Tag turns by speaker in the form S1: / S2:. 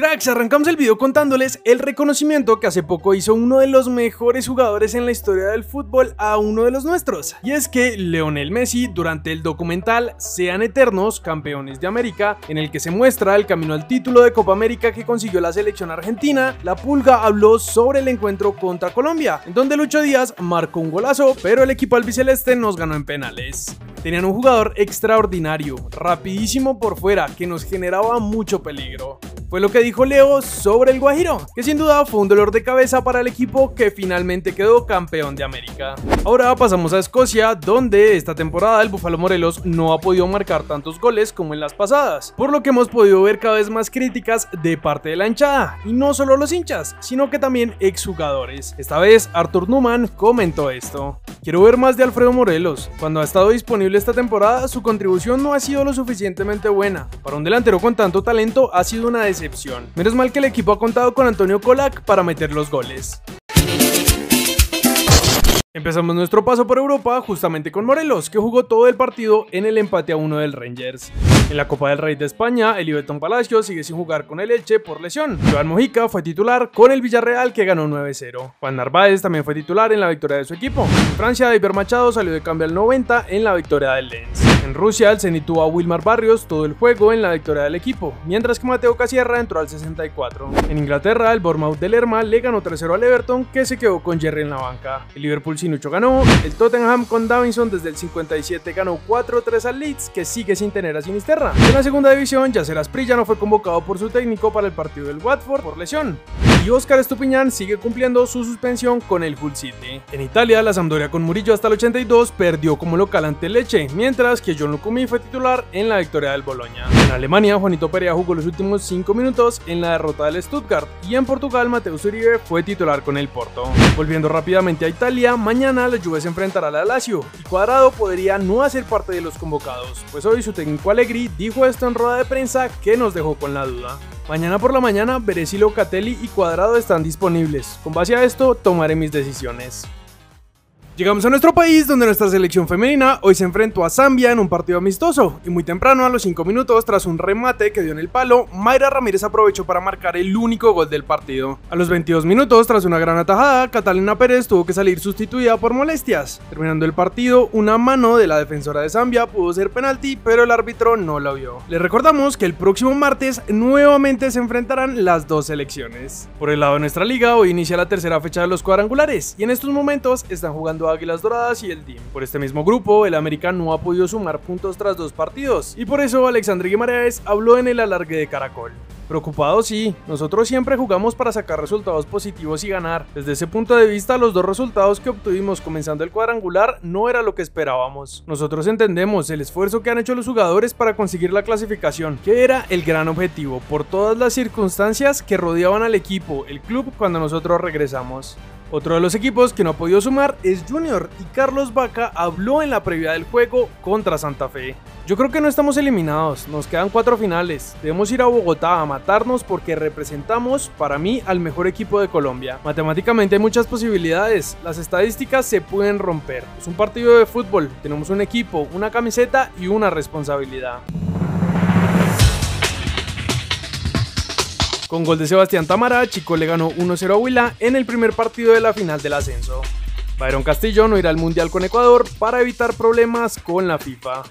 S1: Cracks, arrancamos el video contándoles el reconocimiento que hace poco hizo uno de los mejores jugadores en la historia del fútbol a uno de los nuestros. Y es que Leonel Messi, durante el documental Sean Eternos, Campeones de América, en el que se muestra el camino al título de Copa América que consiguió la selección argentina, la Pulga habló sobre el encuentro contra Colombia, en donde Lucho Díaz marcó un golazo, pero el equipo albiceleste nos ganó en penales. Tenían un jugador extraordinario, rapidísimo por fuera, que nos generaba mucho peligro. Fue lo que dijo Leo sobre el Guajiro, que sin duda fue un dolor de cabeza para el equipo que finalmente quedó campeón de América. Ahora pasamos a Escocia, donde esta temporada el Búfalo Morelos no ha podido marcar tantos goles como en las pasadas, por lo que hemos podido ver cada vez más críticas de parte de la hinchada, y no solo los hinchas, sino que también exjugadores. Esta vez Arthur Newman comentó esto. Quiero ver más de Alfredo Morelos. Cuando ha estado disponible esta temporada, su contribución no ha sido lo suficientemente buena. Para un delantero con tanto talento ha sido una decepción. Menos mal que el equipo ha contado con Antonio Kolak para meter los goles. Empezamos nuestro paso por Europa justamente con Morelos, que jugó todo el partido en el empate a uno del Rangers. En la Copa del Rey de España, el Ibeton Palacio sigue sin jugar con el Elche por lesión. Joan Mojica fue titular con el Villarreal que ganó 9-0. Juan Narváez también fue titular en la victoria de su equipo. En Francia, David Machado salió de cambio al 90 en la victoria del Lens. En Rusia, el Zenit a Wilmar Barrios todo el juego en la victoria del equipo, mientras que Mateo Casierra entró al 64. En Inglaterra, el Bournemouth de Lerma le ganó 3-0 al Everton, que se quedó con Jerry en la banca. El Liverpool Sinucho ganó, el Tottenham con Davinson desde el 57 ganó 4-3 al Leeds, que sigue sin tener a Sinisterra. En la segunda división, Yacer Asprilla no fue convocado por su técnico para el partido del Watford por lesión. Y Oscar Estupiñán sigue cumpliendo su suspensión con el Hull City. En Italia, la Sampdoria con Murillo hasta el 82 perdió como local ante Leche, mientras que John Lukumi fue titular en la victoria del Boloña. En Alemania, Juanito Perea jugó los últimos 5 minutos en la derrota del Stuttgart y en Portugal, Mateus Uribe fue titular con el Porto. Volviendo rápidamente a Italia, mañana la Juve se enfrentará a la Lazio y Cuadrado podría no hacer parte de los convocados, pues hoy su técnico Allegri dijo esto en rueda de prensa que nos dejó con la duda. Mañana por la mañana veré si Locatelli y Cuadrado están disponibles. Con base a esto tomaré mis decisiones. Llegamos a nuestro país donde nuestra selección femenina hoy se enfrentó a Zambia en un partido amistoso y muy temprano a los 5 minutos tras un remate que dio en el palo, Mayra Ramírez aprovechó para marcar el único gol del partido. A los 22 minutos tras una gran atajada, Catalina Pérez tuvo que salir sustituida por molestias. Terminando el partido, una mano de la defensora de Zambia pudo ser penalti, pero el árbitro no lo vio. Les recordamos que el próximo martes nuevamente se enfrentarán las dos selecciones. Por el lado de nuestra liga, hoy inicia la tercera fecha de los cuadrangulares y en estos momentos están jugando Águilas Doradas y el DIM. Por este mismo grupo, el América no ha podido sumar puntos tras dos partidos, y por eso Alexandre Guimaraes habló en el alargue de Caracol. Preocupado sí, nosotros siempre jugamos para sacar resultados positivos y ganar. Desde ese punto de vista, los dos resultados que obtuvimos comenzando el cuadrangular no era lo que esperábamos. Nosotros entendemos el esfuerzo que han hecho los jugadores para conseguir la clasificación, que era el gran objetivo, por todas las circunstancias que rodeaban al equipo, el club, cuando nosotros regresamos. Otro de los equipos que no ha podido sumar es Junior y Carlos Vaca habló en la previa del juego contra Santa Fe. Yo creo que no estamos eliminados, nos quedan cuatro finales. Debemos ir a Bogotá a matarnos porque representamos, para mí, al mejor equipo de Colombia. Matemáticamente hay muchas posibilidades, las estadísticas se pueden romper. Es un partido de fútbol, tenemos un equipo, una camiseta y una responsabilidad. Con gol de Sebastián Tamara, Chico le ganó 1-0 a Huila en el primer partido de la final del ascenso. Byron Castillo no irá al Mundial con Ecuador para evitar problemas con la FIFA.